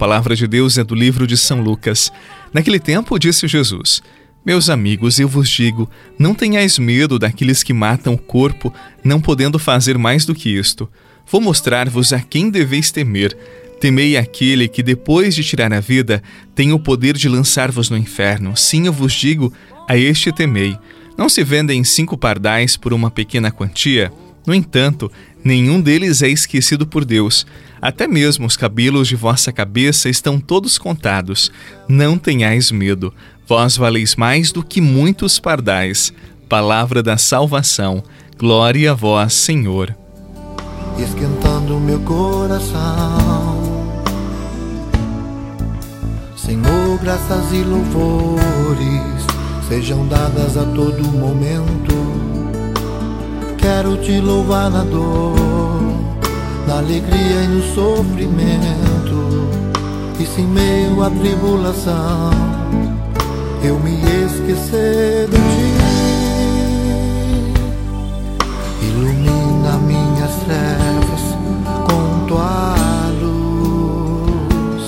palavra de Deus é do livro de São Lucas. Naquele tempo, disse Jesus: Meus amigos, eu vos digo, não tenhais medo daqueles que matam o corpo, não podendo fazer mais do que isto. Vou mostrar-vos a quem deveis temer. Temei aquele que, depois de tirar a vida, tem o poder de lançar-vos no inferno. Sim, eu vos digo, a este temei. Não se vendem cinco pardais por uma pequena quantia? No entanto, nenhum deles é esquecido por Deus. Até mesmo os cabelos de vossa cabeça estão todos contados. Não tenhais medo, vós valeis mais do que muitos pardais. Palavra da salvação. Glória a vós, Senhor. Esquentando meu coração. Senhor, graças e louvores sejam dadas a todo momento Quero te louvar na dor, na alegria e no sofrimento. E se em meio à tribulação eu me esquecer de ti, ilumina minhas trevas com tua luz.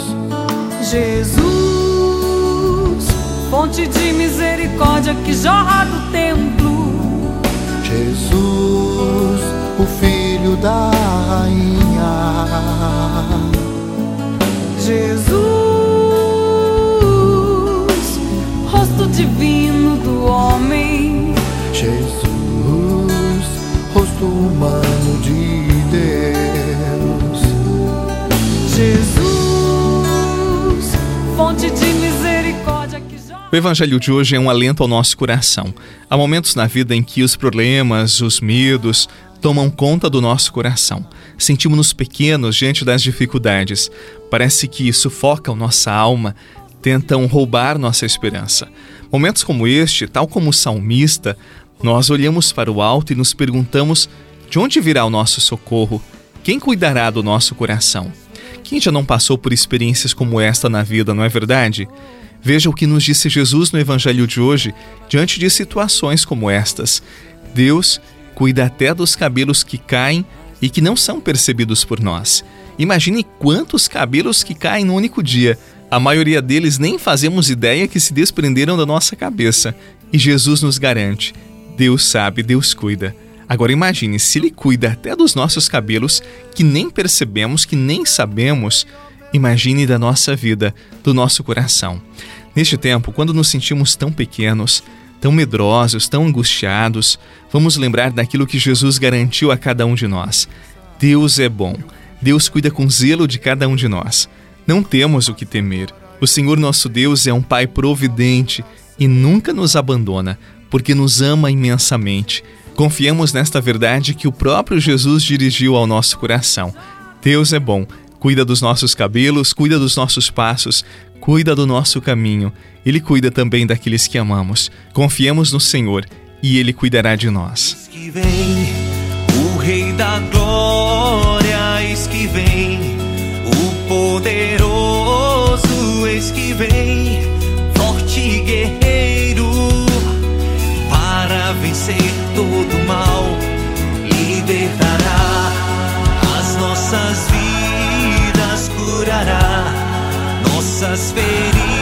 Jesus, fonte de misericórdia que jorra do templo Jesus, o Filho da Rainha. Jesus, rosto divino do homem. Jesus, rosto humano de Deus. Jesus, fonte de o evangelho de hoje é um alento ao nosso coração. Há momentos na vida em que os problemas, os medos tomam conta do nosso coração. Sentimos-nos pequenos diante das dificuldades. Parece que sufocam nossa alma, tentam roubar nossa esperança. Momentos como este, tal como o salmista, nós olhamos para o alto e nos perguntamos: de onde virá o nosso socorro? Quem cuidará do nosso coração? Quem já não passou por experiências como esta na vida, não é verdade? Veja o que nos disse Jesus no Evangelho de hoje, diante de situações como estas. Deus cuida até dos cabelos que caem e que não são percebidos por nós. Imagine quantos cabelos que caem no único dia. A maioria deles nem fazemos ideia que se desprenderam da nossa cabeça. E Jesus nos garante: Deus sabe, Deus cuida. Agora imagine se Ele cuida até dos nossos cabelos que nem percebemos, que nem sabemos. Imagine da nossa vida, do nosso coração. Neste tempo, quando nos sentimos tão pequenos, tão medrosos, tão angustiados, vamos lembrar daquilo que Jesus garantiu a cada um de nós. Deus é bom. Deus cuida com zelo de cada um de nós. Não temos o que temer. O Senhor nosso Deus é um Pai providente e nunca nos abandona, porque nos ama imensamente. Confiemos nesta verdade que o próprio Jesus dirigiu ao nosso coração. Deus é bom cuida dos nossos cabelos, cuida dos nossos passos, cuida do nosso caminho. Ele cuida também daqueles que amamos. Confiemos no Senhor e Ele cuidará de nós. que vem o Rei da Glória, eis que vem o poderoso, eis que vem forte guerreiro para vencer todo mal, libertará as nossas vidas curará nossas feridas.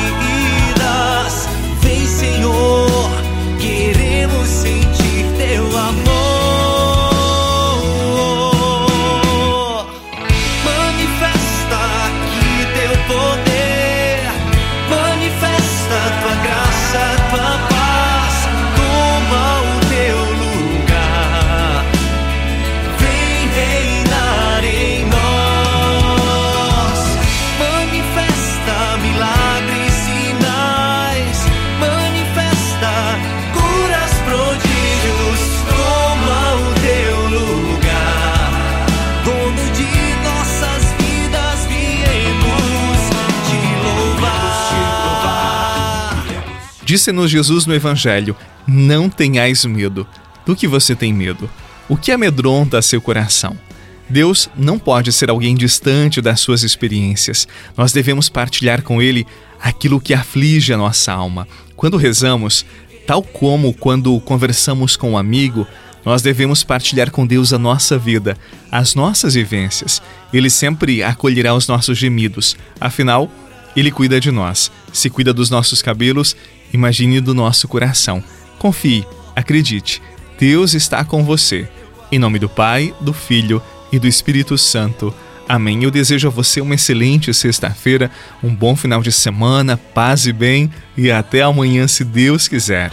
Disse-nos Jesus no Evangelho: Não tenhais medo. Do que você tem medo? O que amedronta seu coração? Deus não pode ser alguém distante das suas experiências. Nós devemos partilhar com Ele aquilo que aflige a nossa alma. Quando rezamos, tal como quando conversamos com um amigo, nós devemos partilhar com Deus a nossa vida, as nossas vivências. Ele sempre acolherá os nossos gemidos. Afinal, Ele cuida de nós. Se cuida dos nossos cabelos, imagine do nosso coração. Confie, acredite. Deus está com você. Em nome do Pai, do Filho e do Espírito Santo. Amém. Eu desejo a você uma excelente sexta-feira, um bom final de semana, paz e bem e até amanhã, se Deus quiser.